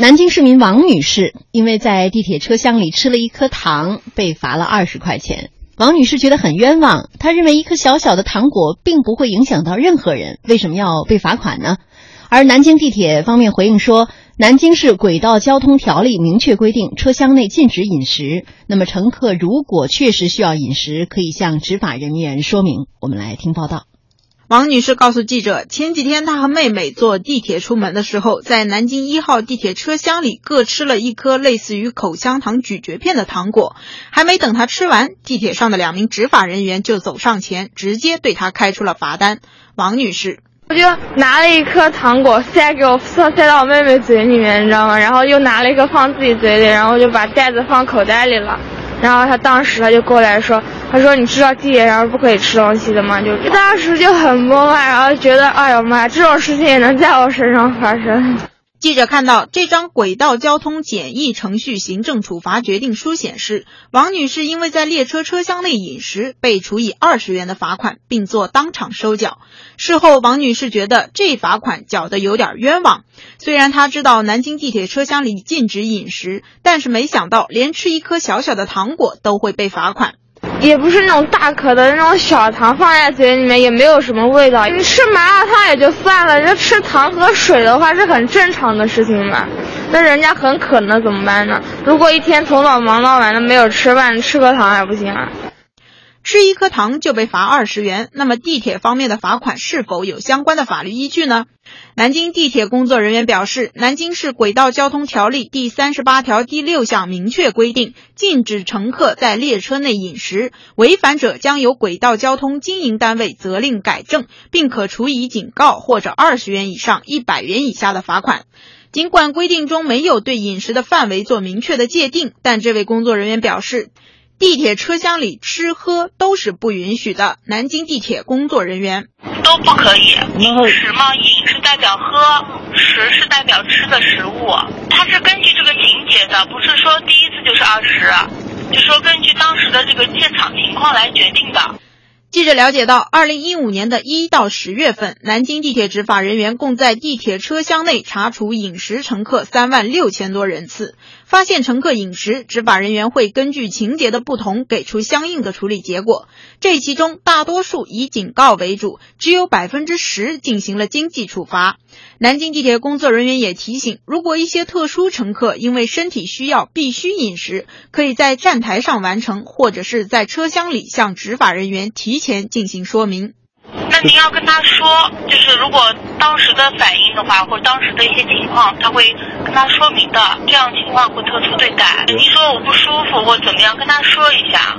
南京市民王女士因为在地铁车厢里吃了一颗糖，被罚了二十块钱。王女士觉得很冤枉，她认为一颗小小的糖果并不会影响到任何人，为什么要被罚款呢？而南京地铁方面回应说，南京市轨道交通条例明确规定，车厢内禁止饮食。那么乘客如果确实需要饮食，可以向执法人员说明。我们来听报道。王女士告诉记者，前几天她和妹妹坐地铁出门的时候，在南京一号地铁车厢里各吃了一颗类似于口香糖咀嚼片的糖果，还没等她吃完，地铁上的两名执法人员就走上前，直接对她开出了罚单。王女士，我就拿了一颗糖果塞给我塞塞到我妹妹嘴里面，你知道吗？然后又拿了一颗放自己嘴里，然后就把袋子放口袋里了。然后他当时他就过来说：“他说你知道地铁上是不可以吃东西的吗？”就当时就很懵啊，然后觉得哎呦妈呀，这种事情也能在我身上发生。记者看到这张轨道交通简易程序行政处罚决定书显示，王女士因为在列车车厢内饮食，被处以二十元的罚款，并做当场收缴。事后，王女士觉得这罚款缴得有点冤枉。虽然她知道南京地铁车厢里禁止饮食，但是没想到连吃一颗小小的糖果都会被罚款。也不是那种大颗的那种小糖，放在嘴里面也没有什么味道。你吃麻辣烫也就算了，这吃糖和水的话是很正常的事情嘛。那人家很渴呢，怎么办呢？如果一天从早忙到晚的没有吃饭，吃颗糖还不行啊？吃一颗糖就被罚二十元，那么地铁方面的罚款是否有相关的法律依据呢？南京地铁工作人员表示，南京市轨道交通条例第三十八条第六项明确规定，禁止乘客在列车内饮食，违反者将由轨道交通经营单位责令改正，并可处以警告或者二十元以上一百元以下的罚款。尽管规定中没有对饮食的范围做明确的界定，但这位工作人员表示。地铁车厢里吃喝都是不允许的。南京地铁工作人员都不可以饮食吗？饮是代表喝，食是代表吃的食物，它是根据这个情节的，不是说第一次就是二十，就说根据当时的这个现场情况来决定的。记者了解到，二零一五年的一到十月份，南京地铁执法人员共在地铁车厢内查处饮食乘客三万六千多人次。发现乘客饮食，执法人员会根据情节的不同给出相应的处理结果。这其中大多数以警告为主，只有百分之十进行了经济处罚。南京地铁工作人员也提醒，如果一些特殊乘客因为身体需要必须饮食，可以在站台上完成，或者是在车厢里向执法人员提前进行说明。那您要跟他说，就是如果当时的反应的话，或者当时的一些情况，他会跟他说明的。这样情况会特殊对待。您说我不舒服或怎么样，跟他说一下。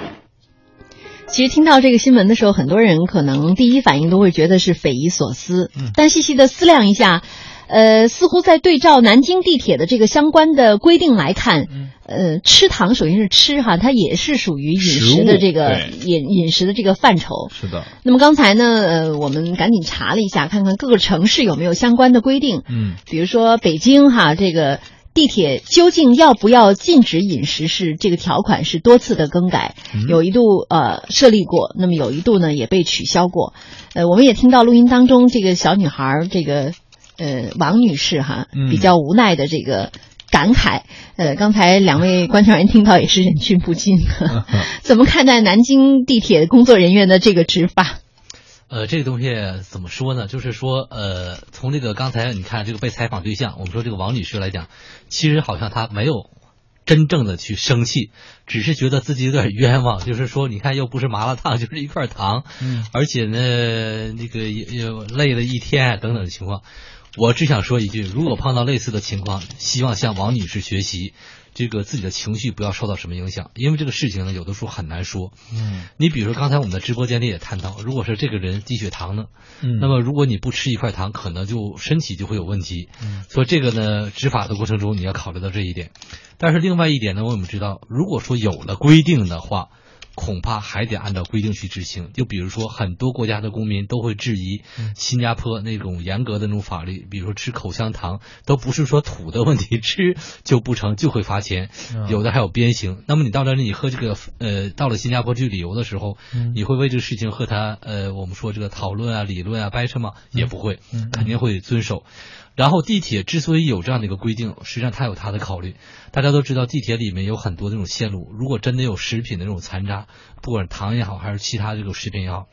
其实听到这个新闻的时候，很多人可能第一反应都会觉得是匪夷所思。嗯，但细细的思量一下。呃，似乎在对照南京地铁的这个相关的规定来看，呃，吃糖首先是吃哈，它也是属于饮食的这个饮饮食的这个范畴。是的。那么刚才呢，呃，我们赶紧查了一下，看看各个城市有没有相关的规定。嗯。比如说北京哈，这个地铁究竟要不要禁止饮食？是这个条款是多次的更改，有一度呃设立过，那么有一度呢也被取消过。呃，我们也听到录音当中，这个小女孩这个。呃，王女士哈，比较无奈的这个感慨。呃，刚才两位观察员听到也是忍俊不禁。怎么看待南京地铁工作人员的这个执法？呃，这个东西怎么说呢？就是说，呃，从这个刚才你看这个被采访对象，我们说这个王女士来讲，其实好像她没有真正的去生气，只是觉得自己有点冤枉。就是说，你看又不是麻辣烫，就是一块糖，嗯，而且呢，那个也也累了一天等等的情况。我只想说一句，如果碰到类似的情况，希望向王女士学习，这个自己的情绪不要受到什么影响，因为这个事情呢，有的时候很难说。嗯，你比如说刚才我们的直播间里也谈到，如果是这个人低血糖呢，嗯，那么如果你不吃一块糖，可能就身体就会有问题。嗯，所以这个呢，执法的过程中你要考虑到这一点。但是另外一点呢，我们知道，如果说有了规定的话。恐怕还得按照规定去执行。就比如说，很多国家的公民都会质疑新加坡那种严格的那种法律，比如说吃口香糖都不是说土的问题，吃就不成就会罚钱，有的还有鞭刑。那么你到这里，你和这个呃到了新加坡去旅游的时候，你会为这个事情和他呃我们说这个讨论啊、理论啊、掰扯吗？也不会，肯定会遵守。然后地铁之所以有这样的一个规定，实际上它有它的考虑。大家都知道，地铁里面有很多那种线路，如果真的有食品的那种残渣，不管是糖也好，还是其他这种食品也好，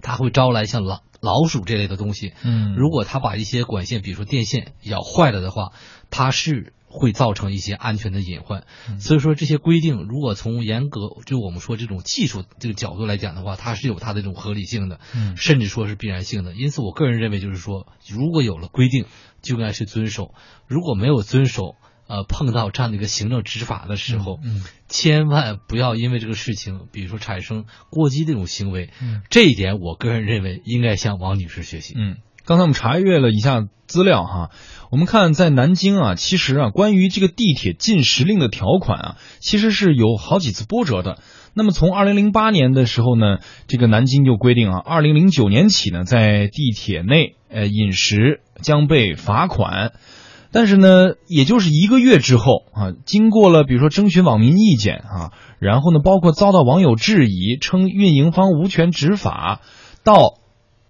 它会招来像老老鼠这类的东西。嗯如果它把一些管线，比如说电线咬坏了的话，它是会造成一些安全的隐患。所以说这些规定，如果从严格就我们说这种技术这个角度来讲的话，它是有它的这种合理性的，嗯甚至说是必然性的。因此，我个人认为就是说，如果有了规定，就应该去遵守；如果没有遵守，呃，碰到这样的一个行政执法的时候，嗯千万不要因为这个事情，比如说产生过激这种行为。嗯这一点，我个人认为应该向王女士学习。嗯，刚才我们查阅了一下资料哈，我们看在南京啊，其实啊，关于这个地铁禁时令的条款啊，其实是有好几次波折的。那么从二零零八年的时候呢，这个南京就规定啊，二零零九年起呢，在地铁内呃饮食将被罚款。但是呢，也就是一个月之后啊，经过了比如说征询网民意见啊，然后呢，包括遭到网友质疑，称运营方无权执法，到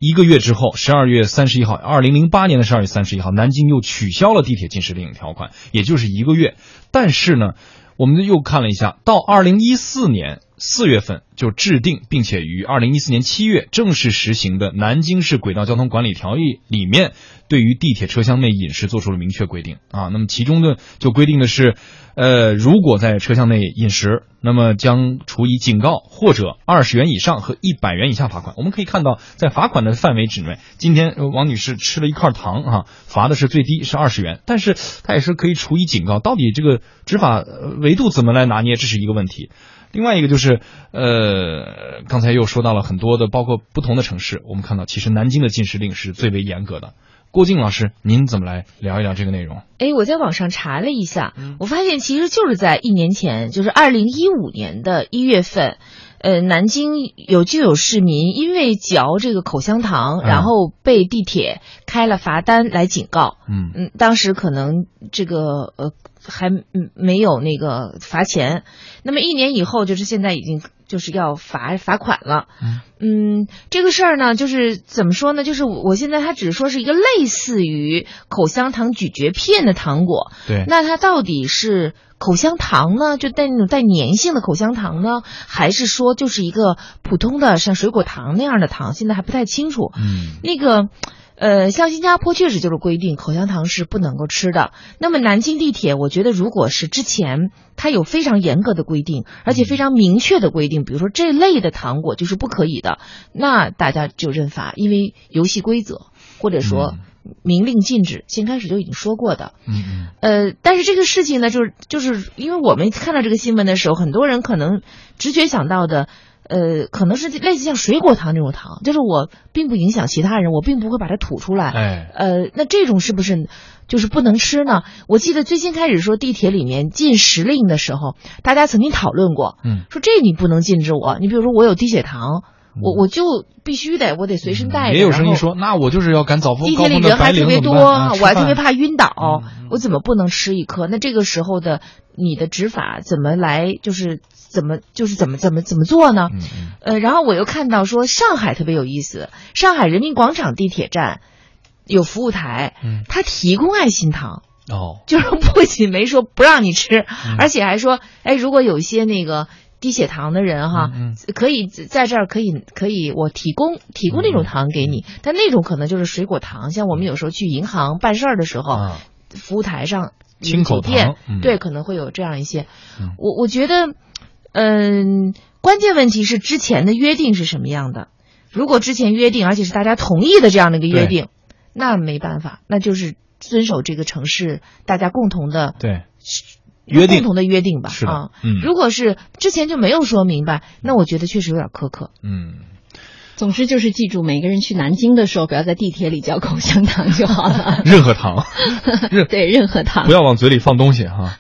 一个月之后，十二月三十一号，二零零八年的十二月三十一号，南京又取消了地铁禁食令条款，也就是一个月。但是呢，我们又看了一下，到二零一四年四月份就制定，并且于二零一四年七月正式实行的《南京市轨道交通管理条例》里面，对于地铁车厢内饮食做出了明确规定啊。那么其中呢，就规定的是，呃，如果在车厢内饮食，那么将处以警告或者二十元以上和一百元以下罚款。我们可以看到，在罚款的范围之内，今天王女士吃了一块糖啊，罚的是最低是二十元，但是她也是可以处以警告。到底这个执法维度怎么来拿捏，这是一个问题。另外一个就是，呃，刚才又说到了很多的，包括不同的城市，我们看到其实南京的禁食令是最为严格的。郭靖老师，您怎么来聊一聊这个内容？哎，我在网上查了一下，我发现其实就是在一年前，就是二零一五年的一月份，呃，南京有就有市民因为嚼这个口香糖，嗯然后被地铁开了罚单来警告。嗯嗯，当时可能这个呃还嗯没有那个罚钱，那么一年以后，就是现在已经就是要罚罚款了。嗯嗯，这个事儿呢，就是怎么说呢？就是我我现在它只是说是一个类似于口香糖咀嚼片的糖果，对，那它到底是口香糖呢，就带那种带粘性的口香糖呢，还是说就是一个普通的像水果糖那样的糖？现在还不太清楚。嗯那个，呃，像新加坡确实就是规定口香糖是不能够吃的。那么南京地铁，我觉得如果是之前它有非常严格的规定，而且非常明确的规定，比如说这类的糖果就是不可以的，那大家就认罚，因为游戏规则或者说明令禁止，先开始就已经说过的。嗯嗯呃，但是这个事情呢，就是就是因为我们看到这个新闻的时候，很多人可能直觉想到的，呃，可能是类似像水果糖这种糖，就是我并不影响其他人，我并不会把它吐出来。哎，呃，那这种是不是就是不能吃呢？我记得最先开始说地铁里面禁食令的时候，大家曾经讨论过，嗯，说这你不能禁止我，你比如说我有低血糖，我我就必须得我得随身带着。嗯也有声音说，那我就是要赶早峰地铁里人还特别多，啊我还特别。怕晕倒，嗯我怎么不能吃一颗？那这个时候的你的执法怎么来？就是怎么就是怎么怎么怎么做呢？呃，然后我又看到说上海特别有意思，上海人民广场地铁站有服务台，他提供爱心糖。哦，就是不仅没说不让你吃，嗯而且还说，哎，如果有一些那个低血糖的人哈，嗯可以在这儿可以可以我提供提供那种糖给你，嗯。但那种可能就是水果糖，像我们有时候去银行办事儿的时候，啊。服务台上清口店对可能会有这样一些，嗯。我我觉得，嗯，关键问题是之前的约定是什么样的？如果之前约定，而且是大家同意的这样的一个约定，那没办法，那就是遵守这个城市大家共同的对，约定共同的约定吧。啊，嗯如果是之前就没有说明白，那我觉得确实有点苛刻。嗯，总之就是记住，每个人去南京的时候，不要在地铁里嚼口香糖就好了。任何糖，任对，任何糖不。要往嘴里放东西哈。